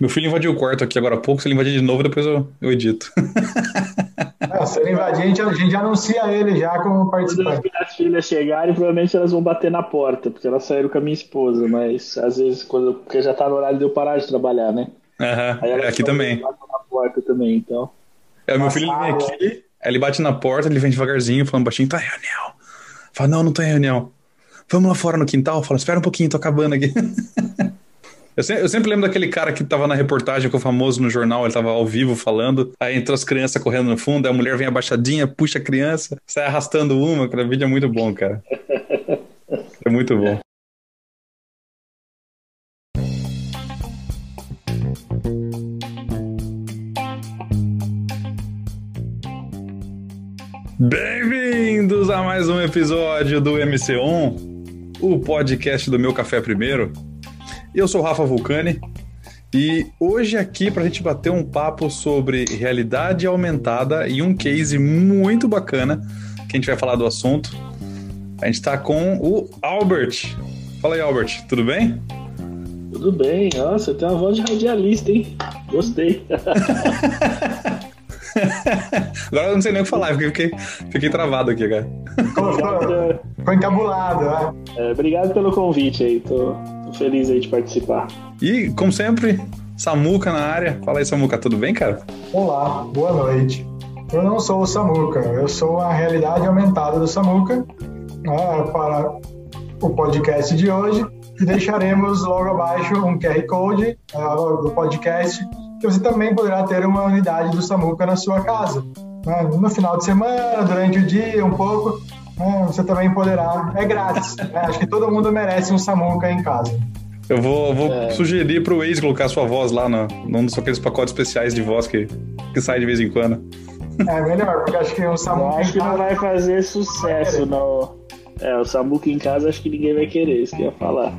Meu filho invadiu o quarto aqui agora há pouco, se ele invadir de novo, depois eu, eu edito. É, se ele invadir, a gente, a gente anuncia ele já como participante. Quando as filhas chegarem, provavelmente elas vão bater na porta, porque elas saíram com a minha esposa, mas às vezes, quando, porque já tá no horário de eu parar de trabalhar, né? Aí é, aqui também. na porta também, então. É, o meu filho ele vem aqui, ele bate na porta, ele vem devagarzinho, falando baixinho, tá em reunião. Fala, não, não tô em reunião. Vamos lá fora no quintal? Fala, espera um pouquinho, tô acabando aqui. Eu sempre, eu sempre lembro daquele cara que tava na reportagem com o famoso no jornal, ele tava ao vivo falando, aí entrou as crianças correndo no fundo, a mulher vem abaixadinha, puxa a criança, sai arrastando uma, aquele vídeo é muito bom, cara. É muito bom. Bem-vindos a mais um episódio do MC1, o podcast do Meu Café Primeiro. Eu sou o Rafa Vulcani e hoje aqui para a gente bater um papo sobre realidade aumentada e um case muito bacana que a gente vai falar do assunto. A gente está com o Albert. Fala aí, Albert, tudo bem? Tudo bem, nossa, tem uma voz de radialista, hein? Gostei. Agora eu não sei nem o que falar, eu fiquei, fiquei travado aqui, cara. Ficou, encabulado, né? É, obrigado pelo convite aí, tô feliz aí de participar. E, como sempre, Samuca na área. Fala aí, Samuca, tudo bem, cara? Olá, boa noite. Eu não sou o Samuca, eu sou a realidade aumentada do Samuca né, para o podcast de hoje e deixaremos logo abaixo um QR Code é, do podcast que você também poderá ter uma unidade do Samuca na sua casa. né? No final de semana, durante o dia, um pouco, né, você também poderá. É grátis. né? Acho que todo mundo merece um Samuca em casa. Eu vou, vou É. sugerir pro Waze colocar sua voz lá no, num dos aqueles pacotes especiais de voz que, que sai de vez em quando. É melhor, porque acho que um Eu Samuca acho que não vai fazer sucesso, não. É, o Samuca em casa acho que ninguém vai querer, isso que eu ia falar.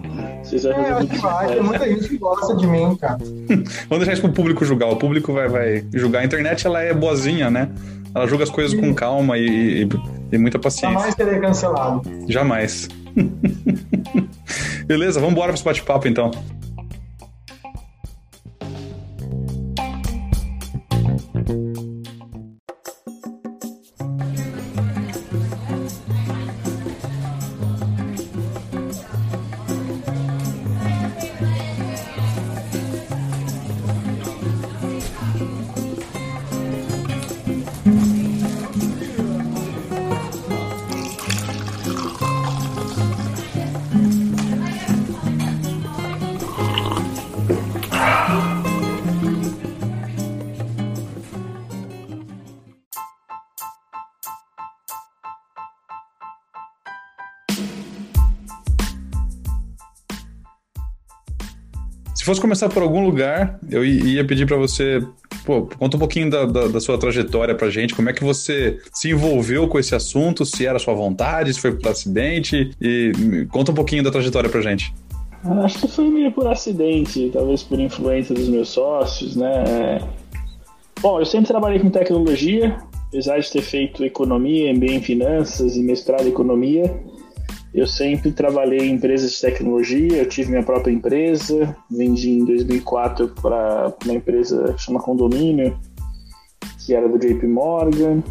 Vocês vão É, fazer acho muito que vai. Tem muita gente que gosta de mim, cara. Vamos deixar isso pro público julgar. O público vai, vai julgar. A internet, ela é boazinha, né? Ela julga as coisas com calma e, e, e muita paciência. Jamais serei cancelado. Jamais. Beleza, vamos embora para esse bate-papo, então. Se fosse começar por algum lugar, eu ia pedir para você, pô, conta um pouquinho da, da, da sua trajetória pra gente, como é que você se envolveu com esse assunto, se era sua vontade, se foi por acidente, e conta um pouquinho da trajetória pra gente. Acho que foi meio por acidente, talvez por influência dos meus sócios, né? Bom, eu sempre trabalhei com tecnologia, apesar de ter feito economia, MBA em finanças e mestrado em economia. Eu sempre trabalhei em empresas de tecnologia, eu tive minha própria empresa, vendi em 2004 para uma empresa que chama Condomínio, que era do JP Morgan.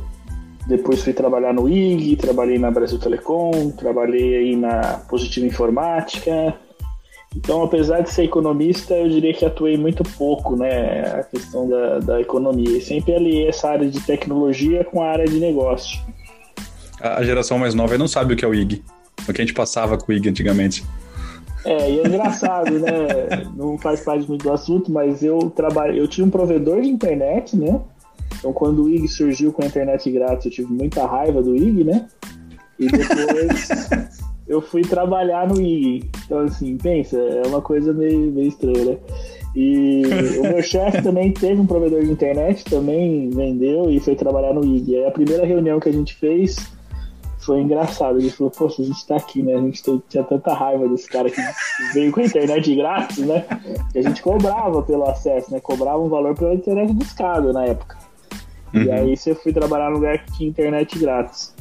Depois fui trabalhar no IG, trabalhei na Brasil Telecom, trabalhei aí na Positiva Informática, então, apesar de ser economista, eu diria que atuei muito pouco, né, a questão da, da economia. E sempre aliei essa área de tecnologia com a área de negócio. A geração mais nova não sabe o que é o IG, o que a gente passava com o IG antigamente. É, e é engraçado, né? Não faz parte muito do assunto, mas eu trabalhei, eu tinha um provedor de internet, né? Então, quando o IG surgiu com a internet grátis, eu tive muita raiva do IG, né? E depois eu fui trabalhar no IG. Então, assim, pensa, é uma coisa meio, meio estranha, né? E o meu chefe também teve um provedor de internet, também vendeu e foi trabalhar no IG. Aí a primeira reunião que a gente fez foi engraçado. Ele falou, poxa, a gente tá aqui, né? A gente tinha tanta raiva desse cara que veio com a internet grátis, né? Que a gente cobrava pelo acesso, né? Cobrava um valor pela internet discada na época. E Uhum. aí você fui trabalhar num lugar que tinha internet grátis.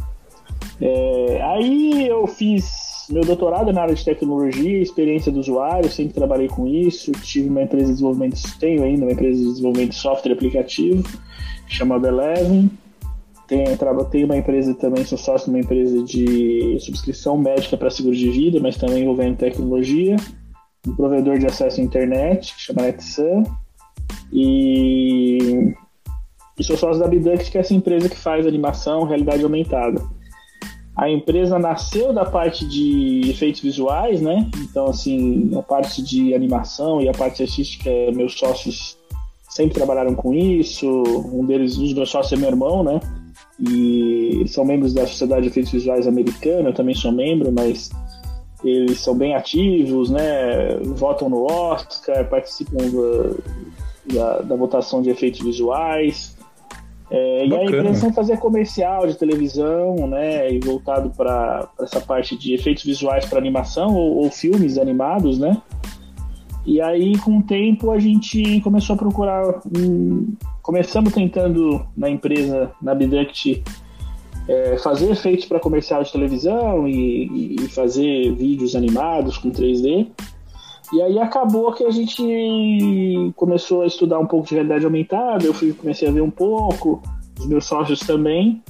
É, aí eu fiz meu doutorado na área de tecnologia, experiência do usuário, sempre trabalhei com isso. Tive uma empresa de desenvolvimento, tenho ainda uma empresa de desenvolvimento de software aplicativo, chamada Eleven. Tenho, tenho uma empresa também, sou sócio de uma empresa de subscrição médica para seguro de vida, mas também envolvendo tecnologia. Um provedor de acesso à internet, que chama NetSun. E, e sou sócio da Biduct, que é essa empresa que faz animação, realidade aumentada. A empresa nasceu da parte de efeitos visuais, né? Então, assim, a parte de animação e a parte artística, meus sócios sempre trabalharam com isso. Um deles, um dos meus sócios é meu irmão, né? E eles são membros da Sociedade de Efeitos Visuais Americana, eu também sou membro, mas eles são bem ativos, né? Votam no Oscar, participam da, da, da votação de efeitos visuais. É, e a intenção é fazer comercial de televisão, né? E voltado para essa parte de efeitos visuais para animação ou, ou, filmes animados, né? E aí, com o tempo, a gente começou a procurar. Um, começamos tentando na empresa, na Biduct, é, fazer efeitos para comercial de televisão e, e fazer vídeos animados com 3D. E aí acabou que a gente começou a estudar um pouco de realidade aumentada, eu fui, comecei a ver um pouco, os meus sócios também,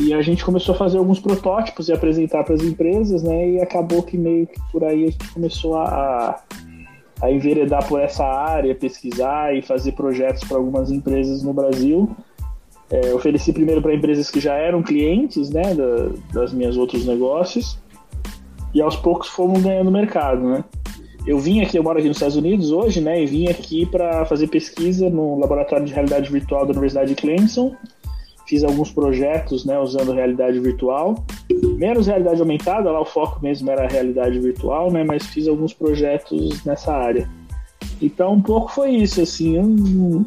e a gente começou a fazer alguns protótipos e apresentar para as empresas, né? E acabou que meio que por aí a gente começou a, a enveredar por essa área, pesquisar e fazer projetos para algumas empresas no Brasil. É, ofereci primeiro para empresas que já eram clientes, né, da, das minhas outros negócios, e aos poucos fomos ganhando mercado, né? eu vim aqui, eu moro aqui nos Estados Unidos hoje, né? E vim aqui para fazer pesquisa no laboratório de realidade virtual da Universidade de Clemson. Fiz alguns projetos, né, usando realidade virtual. Menos realidade aumentada, lá o foco mesmo era a realidade virtual, né? Mas fiz alguns projetos nessa área. Então, um pouco foi isso, assim. Eu,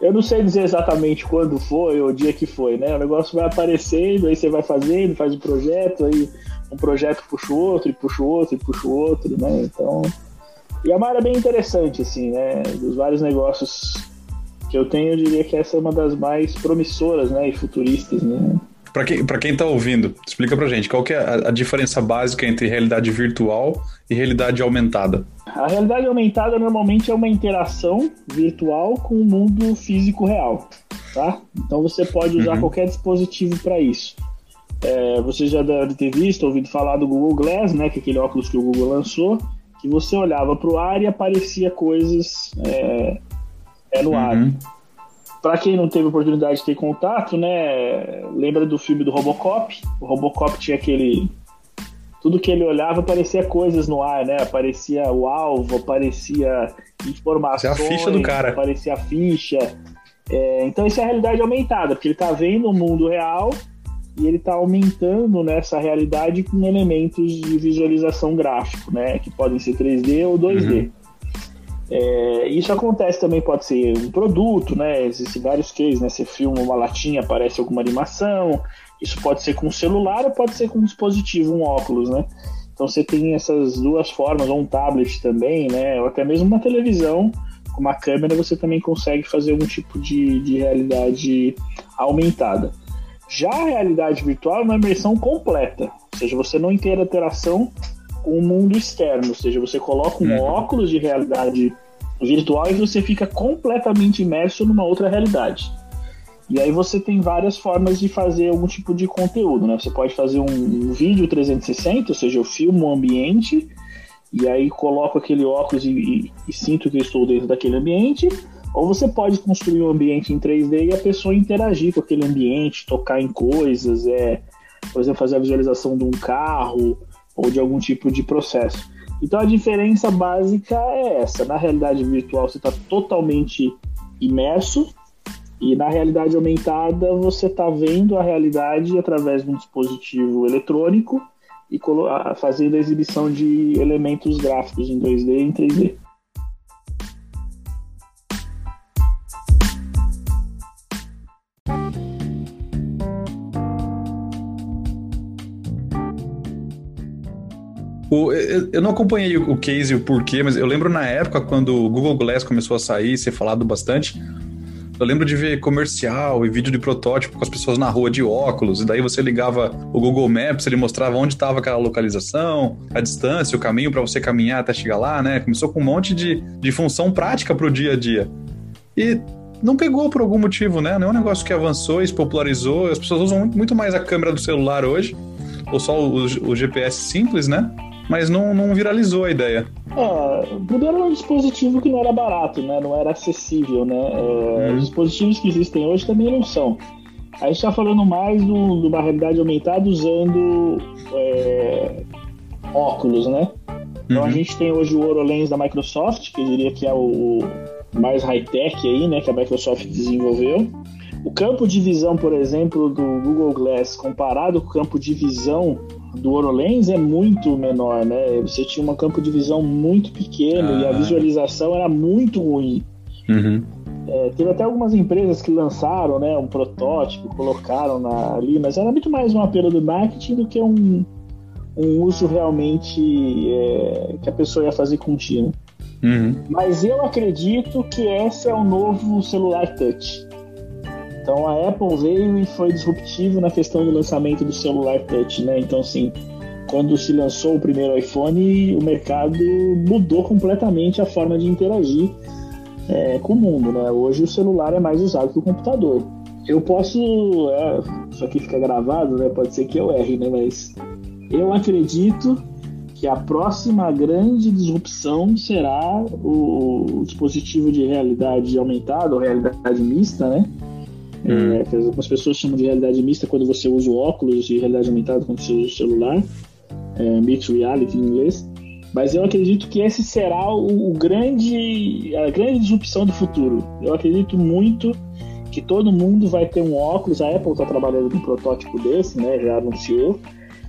eu não sei dizer exatamente quando foi ou o dia que foi, né? O negócio vai aparecendo, aí você vai fazendo, faz um projeto, aí um projeto puxa o outro, e puxa o outro, e puxa o outro, né? Então, e é uma área bem interessante, assim, né? Dos vários negócios que eu tenho, eu diria que essa é uma das mais promissoras, né? E futuristas, né? Para quem, pra quem tá ouvindo, explica pra gente qual que é a, a, diferença básica entre realidade virtual e realidade aumentada. A realidade aumentada normalmente é uma interação virtual com o mundo físico real, tá? Então você pode usar uhum. qualquer dispositivo para isso. É, você já deve ter visto, ouvido falar do Google Glass, né? Que é aquele óculos que o Google lançou que você olhava para o ar e aparecia coisas é, é no uhum. ar. Para quem não teve oportunidade de ter contato, né, lembra do filme do Robocop? O Robocop tinha aquele tudo que ele olhava aparecia coisas no ar, né? Aparecia o alvo, aparecia informações, é a ficha do cara. aparecia a ficha. É, então isso é a realidade aumentada, porque ele está vendo o mundo real e ele está aumentando nessa realidade com elementos de visualização gráfico, né, que podem ser 3D ou 2D. Uhum. É, isso acontece também, pode ser um produto, né? Existem vários cases, né? Você filma uma latinha, aparece alguma animação. Isso pode ser com celular ou pode ser com um dispositivo, um óculos, né? Então você tem essas duas formas, ou um tablet também, né? Ou até mesmo uma televisão com uma câmera, você também consegue fazer algum tipo de, de realidade aumentada. Já a realidade virtual é uma imersão completa, ou seja, você não tem interação com o mundo externo, ou seja, você coloca um uhum. óculos de realidade virtual e você fica completamente imerso numa outra realidade. E aí você tem várias formas de fazer algum tipo de conteúdo, né? Você pode fazer um, vídeo 360, ou seja, eu filmo um ambiente e aí coloco aquele óculos e, e, e sinto que eu estou dentro daquele ambiente, ou você pode construir um ambiente em 3D e a pessoa interagir com aquele ambiente, tocar em coisas, é, por exemplo, fazer a visualização de um carro ou de algum tipo de processo. Então a diferença básica é essa. Na realidade virtual você está totalmente imerso e na realidade aumentada você está vendo a realidade através de um dispositivo eletrônico e fazendo a exibição de elementos gráficos em 2D e em 3D. O, eu não acompanhei o case e o porquê, mas eu lembro na época quando o Google Glass começou a sair, ser falado bastante, Eu lembro de ver comercial e vídeo de protótipo com as pessoas na rua de óculos, e daí você ligava o Google Maps, ele mostrava onde estava aquela localização, a distância, o caminho para você caminhar até chegar lá, né? Começou com um monte de, de função prática para o dia a dia. E não pegou por algum motivo, né? Não é um negócio que avançou e se popularizou. As pessoas usam muito mais a câmera do celular hoje, ou só o, o GPS simples, né? Mas não, não viralizou a ideia. É, era um dispositivo que não era barato, né? Não era acessível, né? É, hum. Os dispositivos que existem hoje também não são. A gente está falando mais de uma realidade aumentada usando é, óculos, né? Então uhum. a gente tem hoje o HoloLens da Microsoft, que eu diria que é o mais high-tech aí, né? Que a Microsoft desenvolveu. O campo de visão, por exemplo, do Google Glass comparado com o campo de visão do HoloLens é muito menor, né? Você tinha um campo de visão muito pequeno ah. e a ah. visualização era muito ruim. Uhum. É, teve até algumas empresas que lançaram né, um protótipo, colocaram na, ali, mas era muito mais um apelo do marketing do que um, um uso realmente é, que a pessoa ia fazer contínuo. Uhum. Mas eu acredito que esse é o novo celular touch. Então a Apple veio e foi disruptivo na questão do lançamento do celular touch, né? Então assim, quando se lançou o primeiro iPhone, o mercado mudou completamente a forma de interagir é, com o mundo, né? Hoje o celular é mais usado que o computador. Eu posso, é, isso aqui fica gravado, né? Pode ser que eu erre, né? Mas eu acredito que a próxima grande disrupção será o, o dispositivo de realidade aumentada ou realidade mista, né? Hum. É, algumas pessoas chamam de realidade mista quando você usa o óculos e realidade aumentada quando você usa o celular, é, mixed reality em inglês. Mas eu acredito que esse será o, o, grande, a grande disrupção do futuro. Eu acredito muito que todo mundo vai ter um óculos. A Apple está trabalhando com um protótipo desse, né? Já anunciou.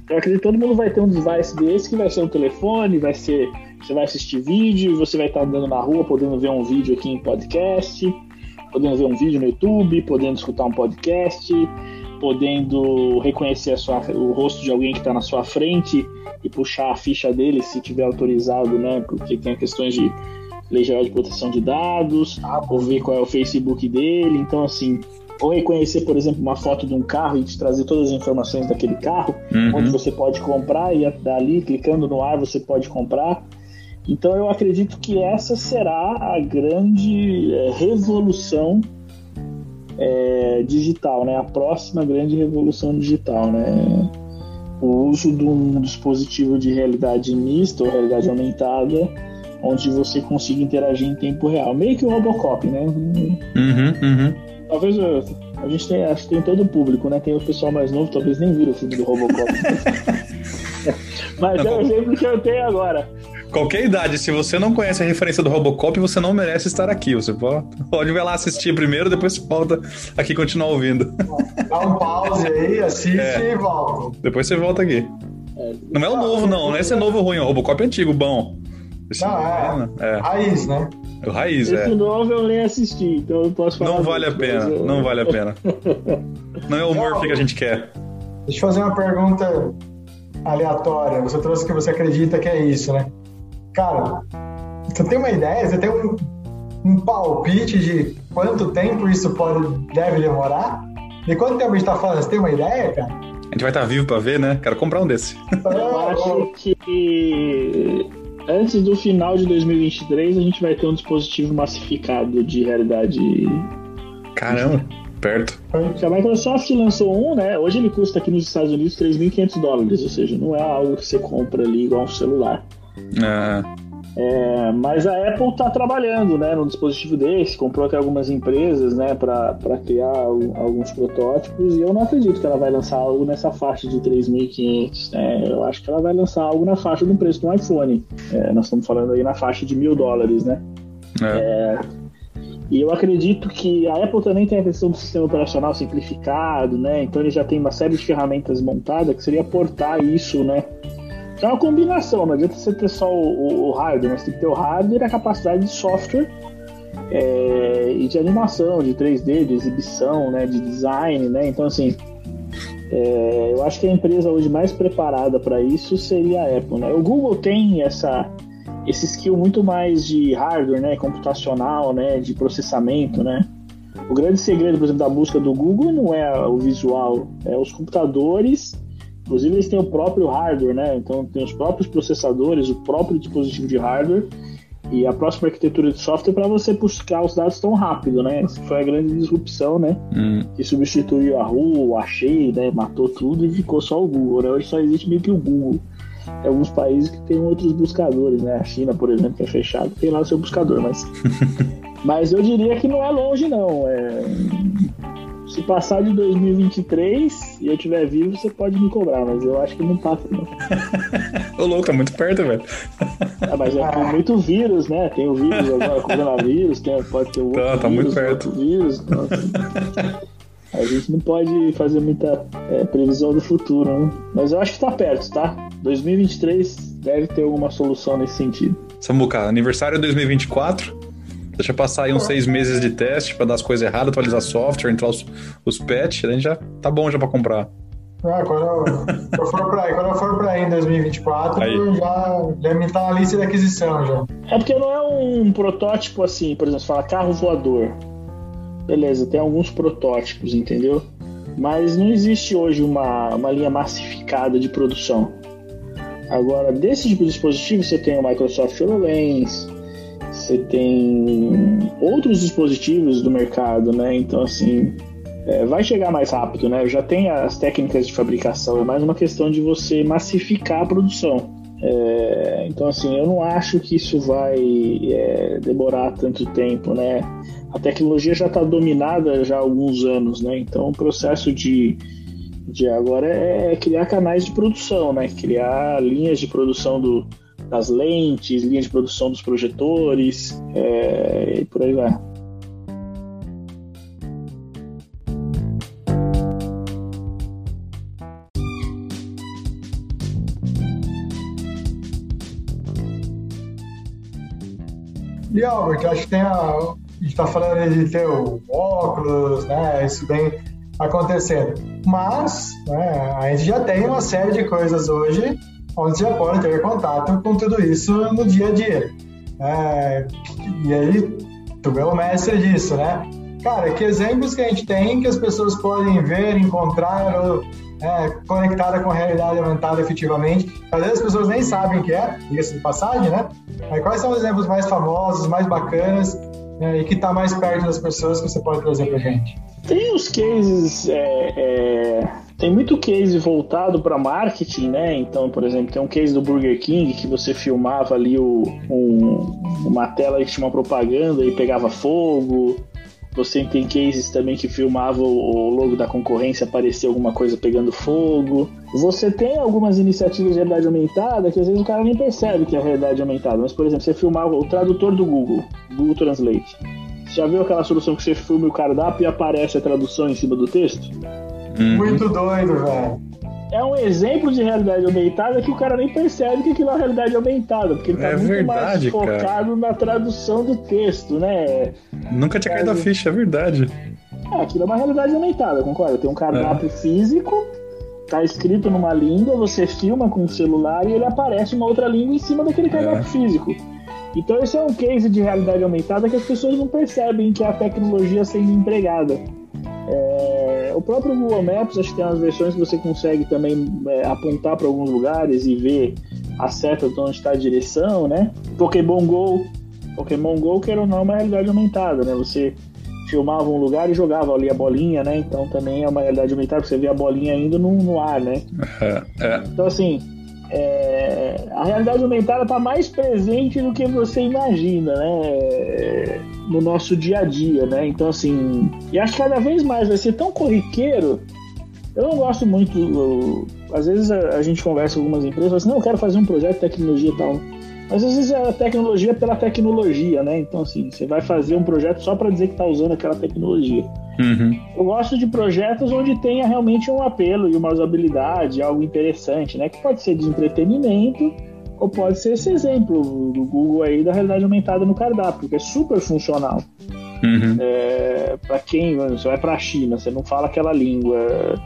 Eu acredito que todo mundo vai ter um device desse que vai ser um telefone, vai ser você vai assistir vídeo, você vai estar andando na rua podendo ver um vídeo aqui em podcast podendo ver um vídeo no YouTube, podendo escutar um podcast, podendo reconhecer sua, o rosto de alguém que está na sua frente e puxar a ficha dele se tiver autorizado, né? Porque tem questões de lei geral de proteção de dados, ou ver qual é o Facebook dele. Então, assim, ou reconhecer, por exemplo, uma foto de um carro e te trazer todas as informações daquele carro, uhum. onde você pode comprar e dali, clicando no ar, você pode comprar. Então eu acredito que essa será a grande é, revolução é, digital, né? A próxima grande revolução digital, né? O uso de um dispositivo de realidade mista ou realidade aumentada, onde você consiga interagir em tempo real, meio que o Robocop, né? Uhum, uhum. Talvez a gente tem, acho que tem todo o público, né? Tem o pessoal mais novo, talvez nem vira o filme do Robocop. Mas é o exemplo que eu tenho agora. Qualquer idade, se você não conhece a referência do Robocop, você não merece estar aqui. Você pode, pode ver lá assistir primeiro, depois você volta aqui e continuar ouvindo. Dá um pause aí, assiste é. e volta. Depois você volta aqui. É. Não é o novo, não. Não é esse novo ruim. O Robocop é antigo, bom. Esse não, é, é. Raiz, né? O raiz, esse é. novo eu nem assisti, então eu posso falar. Não vale a pena, eu... não vale a pena. não é o Murphy que a gente quer. Deixa eu fazer uma pergunta aleatória. Você trouxe que você acredita que é isso, né? Cara, você tem uma ideia? Você tem um, um palpite de quanto tempo isso pode, deve demorar? De quanto tempo a gente tá falando? Você tem uma ideia, cara? A gente vai estar tá vivo para ver, né? Quero comprar um desse. Eu acho que antes do final de 2023 a gente vai ter um dispositivo massificado de realidade. Caramba, perto. A Microsoft lançou um, né? Hoje ele custa aqui nos Estados Unidos 3.500 dólares, ou seja, não é algo que você compra ali igual um celular. É. É, mas a Apple está trabalhando né, no dispositivo desse, comprou até algumas empresas né, para criar alguns protótipos e eu não acredito que ela vai lançar algo nessa faixa de 3.500. Né? Eu acho que ela vai lançar algo na faixa do preço do iPhone. É, nós estamos falando aí na faixa de mil dólares. Né? É. é. e eu acredito que a Apple também tem a questão do sistema operacional simplificado, né? então ele já tem uma série de ferramentas montadas que seria portar isso né, é uma combinação, não adianta você ter só o, o, o hardware, mas tem que ter o hardware e a capacidade de software é, e de animação, de 3D, de exibição, né, de design, né? Então, assim, é, eu acho que a empresa hoje mais preparada para isso seria a Apple, né? O Google tem essa esse skill muito mais de hardware, né, computacional, né, de processamento, né? o grande segredo, por exemplo, da busca do Google não é o visual, é os computadores. Inclusive, eles têm o próprio hardware, né? Então, tem os próprios processadores, o próprio dispositivo de hardware e a próxima arquitetura de software para você buscar os dados tão rápido, né? Essa foi a grande disrupção, né? Hum. Que substituiu a Ru, o Achei, né? Matou tudo e ficou só o Google. Né? Hoje só existe meio que o Google. Tem alguns países que tem outros buscadores, né? A China, por exemplo, que é fechado, tem lá o seu buscador, mas. mas eu diria que não é longe, não. É... Se passar de 2023 e eu tiver vivo, você pode me cobrar, mas eu acho que não passa, não. Ô, louco, tá muito perto, velho. Ah, mas é, tem muito vírus, né? Tem o vírus agora, coronavírus, tem, pode ter o outro tá, tá muito perto. vírus. Então, assim, a gente não pode fazer muita é, previsão do futuro, né? Mas eu acho que tá perto, tá? 2023 deve ter alguma solução nesse sentido. Samuca, aniversário 2024. Deixa passar aí uns seis meses de teste para dar as coisas erradas, atualizar software, entrar os, os patches, a gente já tá bom já para comprar. Ah, quando, eu, quando, eu for pra aí, quando eu for pra aí em 2024, aí. já, já me tá na lista de aquisição já. É porque não é um protótipo assim, por exemplo, você fala carro voador. Beleza, tem alguns protótipos, entendeu? Mas não existe hoje uma, uma linha massificada de produção. Agora, desse tipo de dispositivo, você tem o Microsoft HoloLens, você tem outros dispositivos do mercado, né? Então, assim, é, vai chegar mais rápido, né? Já tem as técnicas de fabricação, é mais uma questão de você massificar a produção. É, então, assim, eu não acho que isso vai é, demorar tanto tempo, né? A tecnologia já está dominada já há alguns anos, né? Então, o processo de, de agora é criar canais de produção, né? Criar linhas de produção do, das lentes, linha de produção dos projetores é, e por aí vai. E Albert, acho que tem a. A gente está falando de ter o óculos, né? Isso bem acontecendo. Mas né, a gente já tem uma série de coisas hoje onde já pode ter contato com tudo isso no dia a dia. É, e aí, tu é o mestre disso, né? Cara, que exemplos que a gente tem que as pessoas podem ver, encontrar ou é, conectada com a realidade aumentada efetivamente. Às vezes as pessoas nem sabem o que é, diga-se de passagem, né? Mas quais são os exemplos mais famosos, mais bacanas né, e que está mais perto das pessoas que você pode trazer para gente? Tem os cases é, é tem muito case voltado para marketing, né? Então, por exemplo, tem um case do Burger King que você filmava ali o, um, uma tela que tinha uma propaganda e pegava fogo. Você tem cases também que filmava o logo da concorrência aparecer alguma coisa pegando fogo. Você tem algumas iniciativas de realidade aumentada que às vezes o cara nem percebe que é realidade aumentada. Mas, por exemplo, você filmava o tradutor do Google, Google Translate. Você já viu aquela solução que você filma o cardápio e aparece a tradução em cima do texto? Uhum. Muito doido, velho. É um exemplo de realidade aumentada que o cara nem percebe que aquilo é realidade aumentada, porque ele tá é muito verdade, mais focado cara. na tradução do texto, né? Nunca tinha caído a ficha, é verdade. É, aquilo é uma realidade aumentada, concorda? Tem um cardápio é. físico, tá escrito numa língua, você filma com o celular e ele aparece uma outra língua em cima daquele cardápio é. físico. Então esse é um case de realidade aumentada que as pessoas não percebem que é a tecnologia sendo empregada. É, o próprio Google Maps, acho que tem umas versões que você consegue também é, apontar para alguns lugares e ver a seta de onde está a direção, né? Pokémon Go, Pokémon Go, que era uma realidade aumentada, né? Você filmava um lugar e jogava ali a bolinha, né? Então também é uma realidade aumentada, você vê a bolinha indo no, no ar, né? É. Então, assim, é, a realidade aumentada está mais presente do que você imagina, né? No nosso dia a dia, né? Então, assim, e acho que cada vez mais vai ser tão corriqueiro. Eu não gosto muito. Eu, às vezes a, a, gente conversa com algumas empresas assim: não, eu quero fazer um projeto de tecnologia e tal. Mas às vezes é a tecnologia pela tecnologia, né? Então, assim, você vai fazer um projeto só para dizer que está usando aquela tecnologia. Uhum. Eu gosto de projetos onde tenha realmente um apelo e uma usabilidade, algo interessante, né? Que pode ser de entretenimento ou pode ser esse exemplo do Google aí da realidade aumentada no cardápio, que é super funcional. Uhum. É, para quem você vai para a China, você não fala aquela língua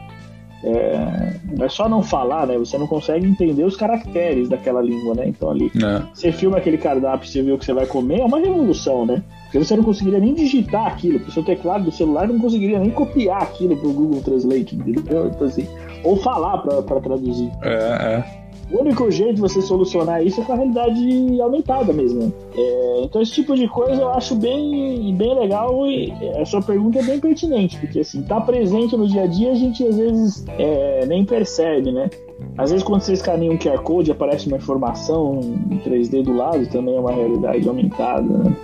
é, não é só não falar, né? Você não consegue entender os caracteres daquela língua, né? Então ali, é. você filma aquele cardápio, você vê o que você vai comer, é uma revolução, né? Porque você não conseguiria nem digitar aquilo, o seu teclado do celular não conseguiria nem copiar aquilo pro Google Translate, entendeu? Então, assim, ou falar para traduzir. É, é. O único jeito de você solucionar isso é com a realidade aumentada mesmo. É, então esse tipo de coisa eu acho bem, bem legal e a sua pergunta é bem pertinente, porque assim, tá presente no dia a dia a gente às vezes é, nem percebe, né? Às vezes quando você escaneia um QR Code aparece uma informação em 3D do lado, também é uma realidade aumentada, né?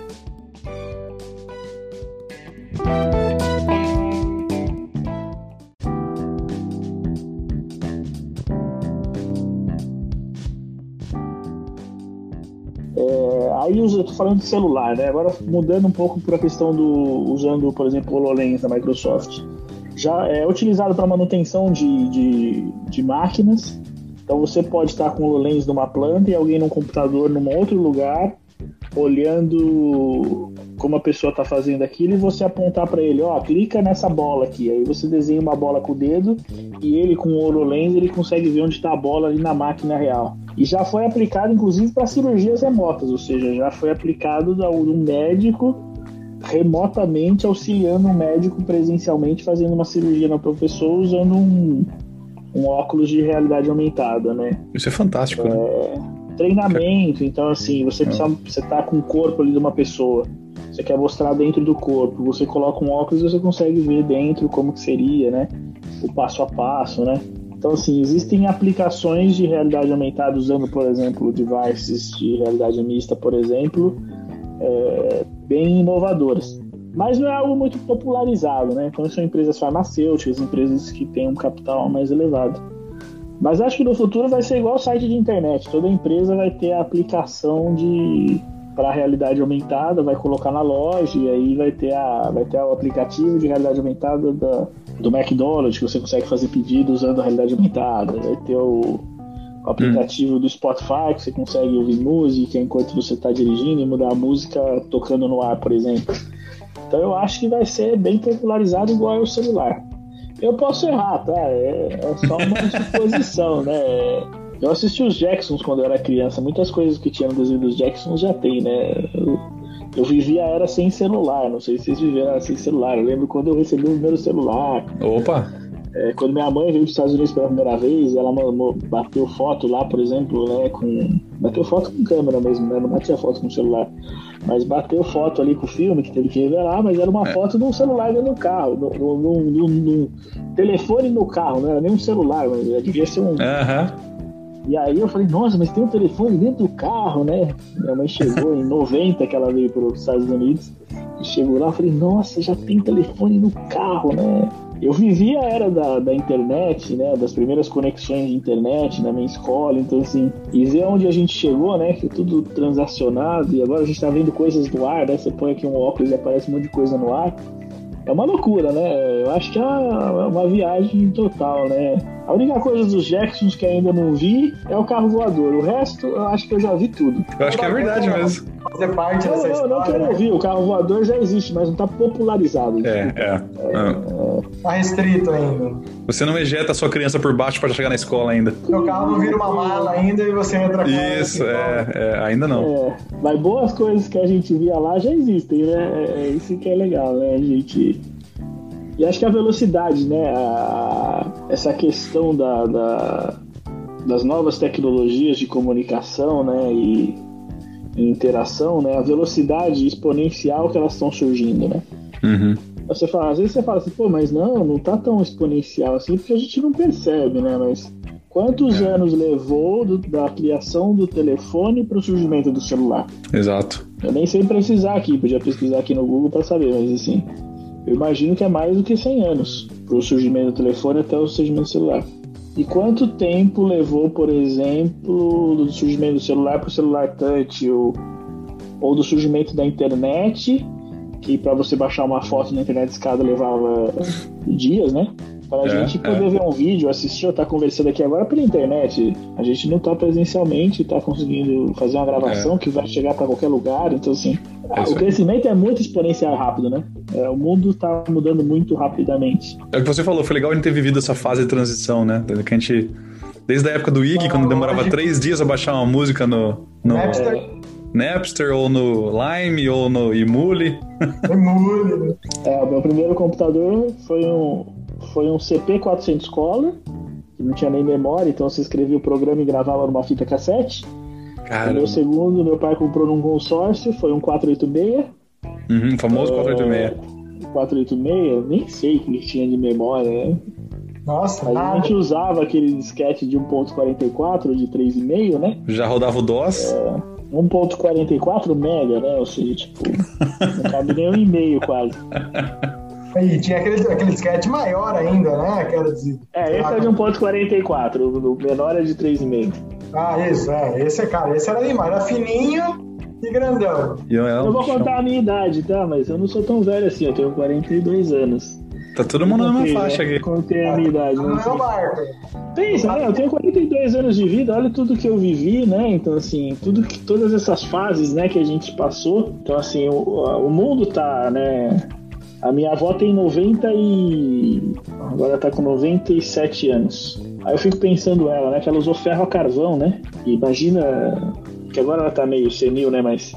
Aí eu tô falando de celular, né? Agora mudando um pouco para a questão do usando, por exemplo, o HoloLens da Microsoft. Já é utilizado para manutenção de, de, de, máquinas. Então você pode estar com o HoloLens numa planta e alguém num computador num outro lugar olhando como a pessoa está fazendo aquilo e você apontar para ele, ó, clica nessa bola aqui. Aí você desenha uma bola com o dedo e ele com o HoloLens ele consegue ver onde está a bola ali na máquina real. E já foi aplicado inclusive para cirurgias remotas, ou seja, já foi aplicado de um médico remotamente auxiliando um médico presencialmente fazendo uma cirurgia na pessoa usando um, um óculos de realidade aumentada, né? Isso é fantástico, né? é... né? Treinamento, então assim, você precisa, você tá com o corpo ali de uma pessoa, você quer mostrar dentro do corpo, você coloca um óculos e você consegue ver dentro como que seria, né? O passo a passo, né? Então, assim, existem aplicações de realidade aumentada usando, por exemplo, devices de realidade mista, por exemplo, é, bem inovadoras. Mas não é algo muito popularizado, né? Então, são empresas farmacêuticas, empresas que têm um capital mais elevado. Mas acho que no futuro vai ser igual site de internet. Toda empresa vai ter a aplicação de para a realidade aumentada, vai colocar na loja e aí vai ter, a, vai ter o aplicativo de realidade aumentada da, do McDonald's, que você consegue fazer pedido usando a realidade aumentada. Vai ter o, o aplicativo hum. do Spotify, que você consegue ouvir música enquanto você está dirigindo e mudar a música tocando no ar, por exemplo. Então eu acho que vai ser bem popularizado igual ao celular. Eu posso errar, tá? É, é só uma suposição, né? Eu assisti os Jacksons quando eu era criança. Muitas coisas que tinha no desenho dos Jacksons já tem, né? Eu, eu vivia era sem celular. Não sei se vocês viveram sem celular. Eu lembro quando eu recebi o primeiro celular. Opa! É, quando minha mãe veio dos Estados Unidos pela primeira vez, ela bateu foto lá, por exemplo, né, com bateu foto com câmera mesmo, né, não batia foto com celular, mas bateu foto ali com o filme que teve que revelar, mas era uma é. foto de um celular dentro do carro, no, no, telefone no carro, não era nem um celular, mas devia ser um, uhum. E aí eu falei, nossa, mas tem um telefone dentro do carro, né? Minha mãe chegou em 90 que ela veio para os Estados Unidos. E chegou lá, eu falei, nossa, já tem telefone no carro, né? Eu vivia a era da, da internet, né? Das primeiras conexões de internet na minha escola, então assim, e ver onde a gente chegou, né? Que é tudo transacionado, e agora a gente tá vendo coisas no ar, né? Você põe aqui um óculos e aparece um monte de coisa no ar é uma loucura, né? Eu acho que é uma viagem total, né? A única coisa dos Jacksons que ainda não vi é o carro voador. O resto, eu acho que eu já vi tudo. Eu acho que é verdade mesmo. Fazer parte não, dessa não, história. Não quero né? ouvir. O carro voador já existe, mas não está popularizado. É, é. é, Tá restrito ainda. Você não ejeta a sua criança por baixo para chegar na escola ainda. O carro não vira uma mala ainda e você entra com Isso, é, é, ainda não. É, mas boas coisas que a gente via lá já existem, né? É, é isso que é legal, né? A gente e acho que a velocidade, né? A, essa questão da, da, das novas tecnologias de comunicação, né? E, e, interação, né? A velocidade exponencial que elas estão surgindo, né? Uhum. Você fala, às vezes você fala assim, pô, mas não, não tá tão exponencial assim, porque a gente não percebe, né? Mas quantos é. anos levou do, da criação do telefone para o surgimento do celular? Exato. Eu nem sei precisar aqui, podia pesquisar aqui no Google para saber, mas assim, eu imagino que é mais do que 100 anos para o surgimento do telefone até o surgimento do celular. E quanto tempo levou, por exemplo, do surgimento do celular para o celular touch ou, ou do surgimento da internet, que para você baixar uma foto na internet escada levava dias, né? Para a é, gente poder é. ver um vídeo, assistir ou estar tá conversando aqui agora pela internet. A gente não está presencialmente, está conseguindo fazer uma gravação é. que vai chegar para qualquer lugar. Então, assim, é o crescimento é muito exponencial rápido, né? É, o mundo está mudando muito rapidamente. É o que você falou, foi legal a gente ter vivido essa fase de transição, né? Que a gente. Desde a época do IG, quando demorava três dias a baixar uma música no. no... Napster. Napster, ou no Lime, ou no Emule. Emule. É, o meu primeiro computador foi um, foi um CP400 Color, que não tinha nem memória, então você escrevia o programa e gravava numa fita cassete. Cara, O meu segundo, meu pai comprou num consórcio, foi um 486. Uhum, famoso 486. 486, nem sei o que tinha de memória, né? Nossa, Mas a gente usava aquele disquete de 1.44, de 3,5, né? Já rodava o DOS? 1.44 mega, né? Ou seja, tipo, não cabe nem um e-mail quase. E tinha aquele, aquele disquete maior ainda, né? Que era de... É, esse é de 1.44, o menor é de 3,5. Ah, isso, é. Esse, cara, esse era demais. Era fininho e grandão. E eu, Eu vou contar a minha idade, tá? Mas eu não sou tão velho assim, eu tenho 42 anos. Tá todo mundo na Contei, mesma faixa né? aqui. Contei a minha idade. Não Não é. Pensa, né? Eu tenho 42 anos de vida, olha tudo que eu vivi, né? Então, assim, tudo que, todas essas fases, né, que a gente passou. Então, assim, o, o mundo tá, né? A minha avó tem 90 e. Agora tá com 97 anos. Aí eu fico pensando ela, né? Que ela usou ferro a carvão, né? E imagina. Que agora ela tá meio senil, né? Mas.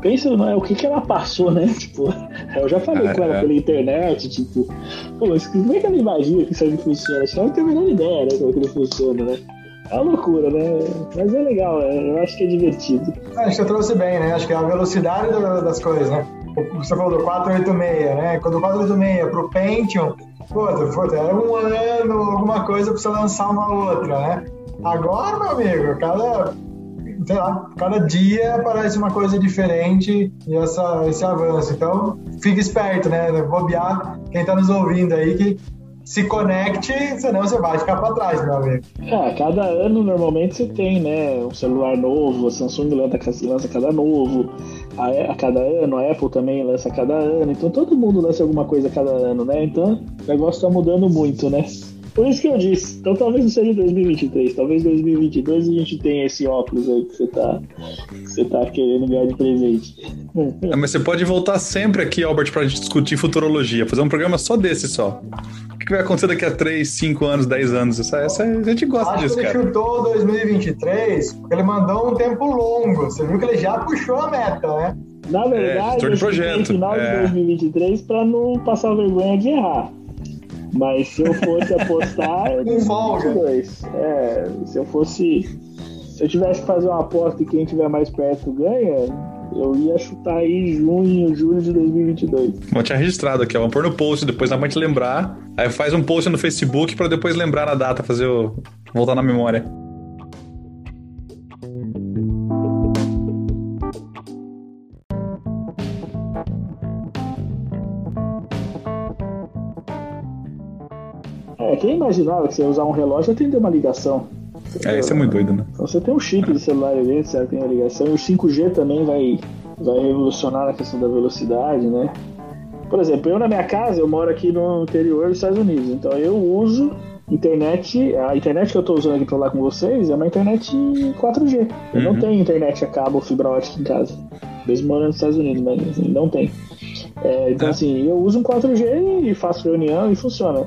Pensa né, o que, que ela passou, né? Tipo, eu já falei Ah, com ela é. pela internet, tipo, pô, mas como é que ela imagina que isso aí funciona? Acho que ela não tem a menor ideia, né? Como é que ele funciona, né? É uma loucura, né? Mas é legal, é, eu acho que é divertido. Acho que você trouxe bem, né? Acho que é a velocidade da- das coisas, né? Você falou do 486, né? Quando o 486 pro Pentium, puta, puta, era um ano, alguma coisa pra você lançar uma outra, né? Agora, meu amigo, cada, sei lá, cada dia aparece uma coisa diferente e essa, esse avanço. Então, fique esperto, né? Bobear quem tá nos ouvindo aí que se conecte, senão você vai ficar pra trás, meu amigo. É, cada ano normalmente você tem, né? Um celular novo, a Samsung lança, lança cada novo, a, a cada ano, a Apple também lança cada ano, então todo mundo lança alguma coisa cada ano, né? Então o negócio tá mudando muito, né? Por isso que eu disse, então talvez não seja 2023, talvez 2022 a gente tenha esse óculos aí que você tá, que você tá querendo ganhar de presente. Ah, mas você pode voltar sempre aqui, Albert, pra gente discutir futurologia, fazer um programa só desse só. O que vai acontecer daqui a 3, 5 anos, 10 anos? Essa, essa, a gente gosta Acho disso, que ele cara. chutou 2023 porque ele mandou um tempo longo. Você viu que ele já puxou a meta, né? Na verdade, gestor de eu projeto, final é. de 2023 para não passar vergonha de errar. Mas se eu fosse apostar, eu folga. 2022. É, se eu fosse. Se eu tivesse que fazer uma aposta e quem estiver mais perto ganha, eu ia chutar aí junho, julho de 2022. Vou tinha registrado aqui, ó. Vamos pôr no post, depois dá pra gente lembrar. Aí faz um post no Facebook pra depois lembrar na data, fazer o. voltar na memória. Quem imaginava que você ia usar um relógio atender uma ligação? É, isso é muito doido, né? Então você tem um chip de celular ali você tem a ligação. E o 5G também vai, vai revolucionar na questão da velocidade, né? Por exemplo, eu na minha casa, eu moro aqui no interior dos Estados Unidos. Então eu uso internet, a internet que eu estou usando aqui para falar com vocês é uma internet 4G. Eu não Uhum. tenho internet a cabo fibra ótica em casa. Mesmo morando nos Estados Unidos, mas assim, não tem. É, então É. assim, eu uso um 4G e faço reunião e funciona.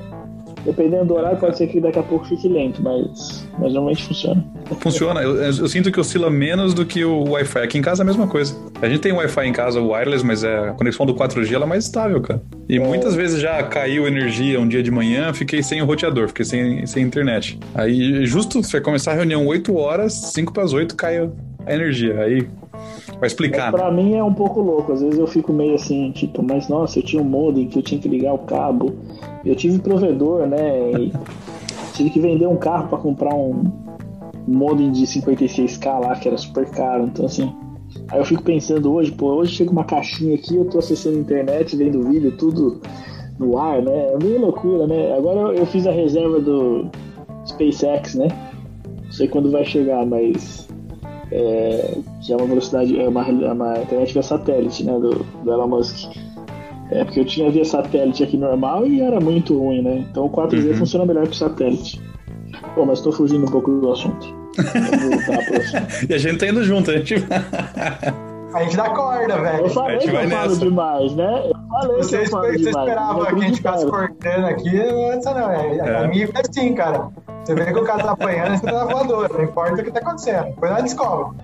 Dependendo do horário, pode ser que daqui a pouco fique lento, mas, mas normalmente funciona. Funciona. Eu, eu- sinto que oscila menos do que o Wi-Fi. Aqui em casa é a mesma coisa. A gente tem Wi-Fi em casa, wireless, mas é, a conexão do 4G ela é mais estável, cara. E muitas vezes já caiu energia um dia de manhã, fiquei sem o roteador, fiquei sem, sem internet. Aí, justo você vai começar a reunião 8 horas, 5 para as 8 caiu a energia. Aí vai explicar, né? Pra mim é um pouco louco, às vezes eu fico meio assim, tipo, mas nossa, eu tinha um modem que eu tinha que ligar o cabo. Eu tive provedor, né? Tive que vender um carro pra comprar um modem de 56k lá, que era super caro. Então assim, aí eu fico pensando hoje, pô, hoje chega uma caixinha aqui, eu tô acessando a internet, vendo vídeo, tudo no ar, né? É meio loucura, né? Agora eu, eu fiz a reserva do SpaceX, né? Não sei quando vai chegar, mas é, que é uma velocidade, é uma, é uma internet via satélite, né, do, do Elon Musk. É, porque eu tinha via satélite aqui normal e era muito ruim, né? Então o 4G Uhum. funciona melhor que o satélite. Pô, mas tô fugindo um pouco do assunto. E a gente tá indo junto, a gente. A gente dá corda, velho. Eu falei que eu falo demais, né? Eu falei você, que eu falo você demais. Você esperava que a gente ficasse cortando aqui, não essa não, é. é. A minha assim, cara. Você vê que o cara tá apanhando, você tá voador. Não importa o que tá acontecendo. Depois ela descobre.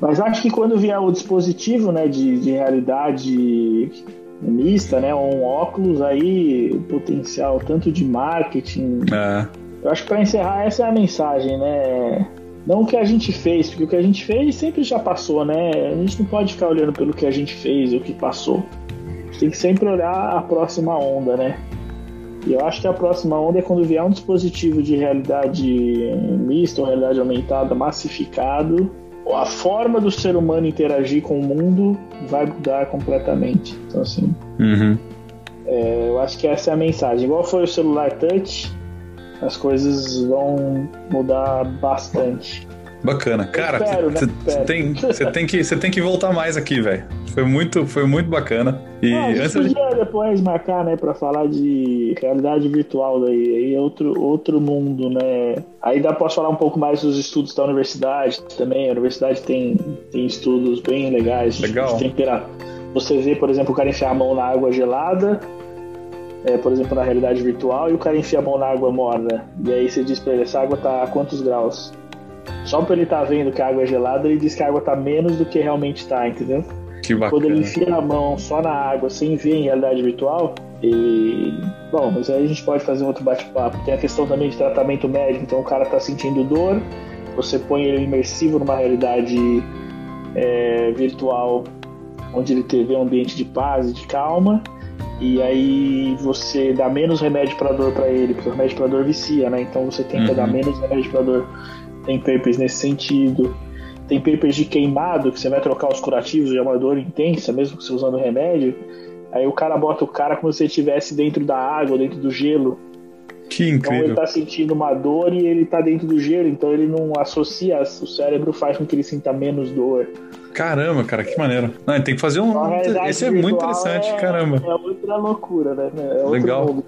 Mas acho que quando vier o dispositivo né, de, de realidade mista, né, um óculos, aí o potencial tanto de marketing. É. Eu acho que para encerrar, essa é a mensagem, né? Não o que a gente fez, porque o que a gente fez sempre já passou, né? A gente não pode ficar olhando pelo que a gente fez, o que passou. A gente tem que sempre olhar a próxima onda, né? E eu acho que a próxima onda é quando vier um dispositivo de realidade mista ou realidade aumentada massificado, a forma do ser humano interagir com o mundo vai mudar completamente. Então, assim, uhum. é, eu acho que essa é a mensagem. Igual foi o celular touch, as coisas vão mudar bastante. Bacana. Cara, você né? tem, tem, que, tem que voltar mais aqui, velho. Foi muito, foi muito bacana. E ah, a gente antes podia de... depois marcar, né, pra falar de realidade virtual daí. Aí é outro, outro mundo, né? Aí dá posso falar um pouco mais dos estudos da universidade também. A universidade tem, tem estudos bem legais. Legal. De temperatura. Você vê, por exemplo, o cara enfiar a mão na água gelada é, por exemplo, na realidade virtual, e o cara enfia a mão na água morna. E aí você diz pra ele, essa água tá a quantos graus? Só pra ele tá vendo que a água é gelada, ele diz que a água tá menos do que realmente tá, entendeu? Que bacana. Quando ele enfia a mão só na água, sem ver em realidade virtual, ele. Bom, mas aí a gente pode fazer um outro bate-papo. Tem a questão também de tratamento médico, então o cara tá sentindo dor, você põe ele imersivo numa realidade é, virtual, onde ele teve um ambiente de paz e de calma e aí você dá menos remédio para dor para ele, porque o remédio para dor vicia, né? Então você tenta uhum. dar menos remédio para dor. Tem papers nesse sentido. Tem papers de queimado, que você vai trocar os curativos de uma dor intensa, mesmo que você usando remédio. Aí o cara bota o cara como se ele estivesse dentro da água, dentro do gelo. Que incrível. Então ele tá sentindo uma dor e ele tá dentro do gelo, então ele não associa, o cérebro faz com que ele sinta menos dor. Caramba, cara, que maneiro. Não, tem que fazer um. Esse é muito interessante, é, caramba. É outra loucura, né? É Legal.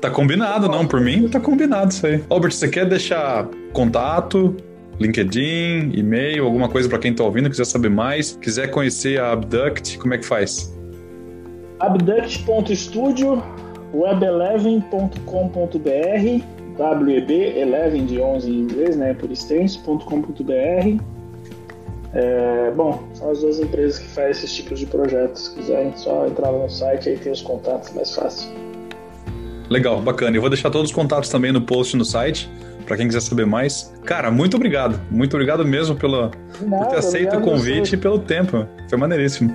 Tá combinado, não. Por mim, tá combinado isso aí. Albert, você quer deixar contato, LinkedIn, e-mail, alguma coisa para quem tá ouvindo, quiser saber mais, quiser conhecer a Abduct, como é que faz? Abduct.studio, web11.com.br, WEB11 de 11 em inglês, né, por extenso.com.br é, bom, são as duas empresas que fazem esses tipos de projetos. Se quiserem só entrar no site, aí tem os contatos mais fácil. Legal, bacana. Eu vou deixar todos os contatos também no post no site, para quem quiser saber mais. Cara, muito obrigado. Muito obrigado mesmo pela, Nada, por ter aceito o convite e pelo tempo. Foi maneiríssimo.